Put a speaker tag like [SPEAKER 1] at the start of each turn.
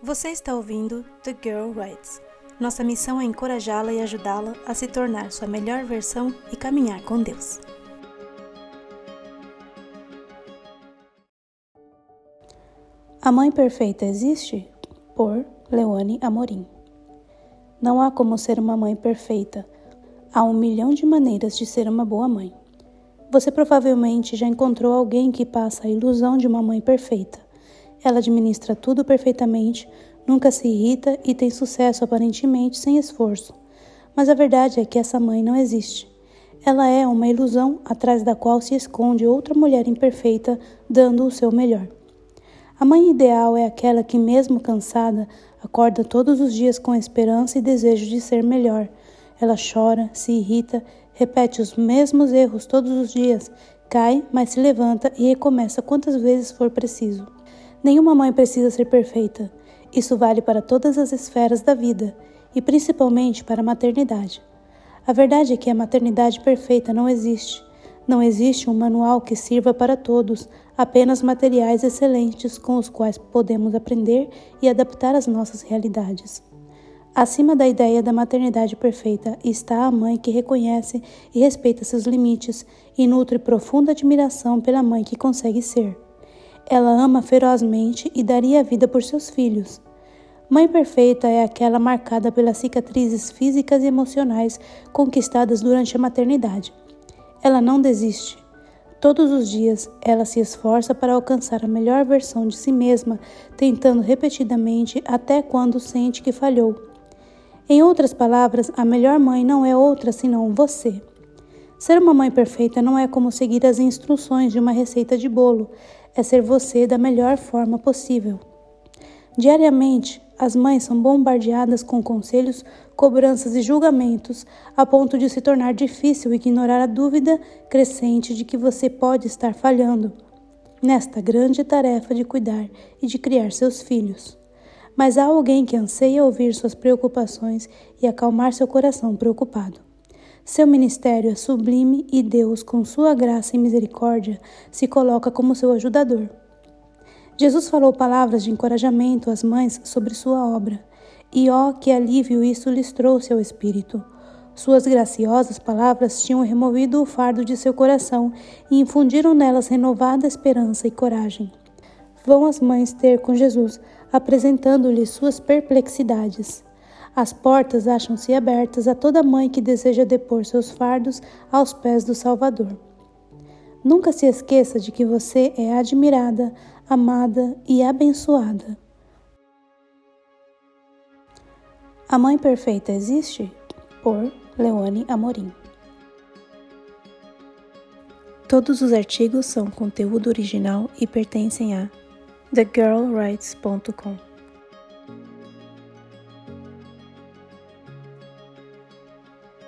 [SPEAKER 1] Você está ouvindo The Girl Writes. Nossa missão é encorajá-la e ajudá-la a se tornar sua melhor versão e caminhar com Deus.
[SPEAKER 2] A Mãe Perfeita existe? Por Leone Amorim. Não há como ser uma mãe perfeita. Há um milhão de maneiras de ser uma boa mãe. Você provavelmente já encontrou alguém que passa a ilusão de uma mãe perfeita. Ela administra tudo perfeitamente, nunca se irrita e tem sucesso aparentemente sem esforço. Mas a verdade é que essa mãe não existe. Ela é uma ilusão atrás da qual se esconde outra mulher imperfeita dando o seu melhor. A mãe ideal é aquela que, mesmo cansada, acorda todos os dias com esperança e desejo de ser melhor. Ela chora, se irrita, repete os mesmos erros todos os dias, cai, mas se levanta e recomeça quantas vezes for preciso. Nenhuma mãe precisa ser perfeita. Isso vale para todas as esferas da vida e principalmente para a maternidade. A verdade é que a maternidade perfeita não existe. Não existe um manual que sirva para todos, apenas materiais excelentes com os quais podemos aprender e adaptar as nossas realidades. Acima da ideia da maternidade perfeita está a mãe que reconhece e respeita seus limites e nutre profunda admiração pela mãe que consegue ser. Ela ama ferozmente e daria a vida por seus filhos. Mãe perfeita é aquela marcada pelas cicatrizes físicas e emocionais conquistadas durante a maternidade. Ela não desiste. Todos os dias, ela se esforça para alcançar a melhor versão de si mesma, tentando repetidamente até quando sente que falhou. Em outras palavras, a melhor mãe não é outra senão você. Ser uma mãe perfeita não é como seguir as instruções de uma receita de bolo, é ser você da melhor forma possível. Diariamente, as mães são bombardeadas com conselhos, cobranças e julgamentos, a ponto de se tornar difícil ignorar a dúvida crescente de que você pode estar falhando nesta grande tarefa de cuidar e de criar seus filhos mas há alguém que anseia ouvir suas preocupações e acalmar seu coração preocupado. Seu ministério é sublime e Deus, com sua graça e misericórdia, se coloca como seu ajudador. Jesus falou palavras de encorajamento às mães sobre sua obra, e ó, que alívio isso lhes trouxe ao espírito. Suas graciosas palavras tinham removido o fardo de seu coração e infundiram nelas renovada esperança e coragem. Vão as mães ter com Jesus apresentando-lhe suas perplexidades. As portas acham-se abertas a toda mãe que deseja depor seus fardos aos pés do Salvador. Nunca se esqueça de que você é admirada, amada e abençoada. A Mãe Perfeita Existe? Por Leone Amorim. Todos os artigos são conteúdo original e pertencem a thegirlwrites.com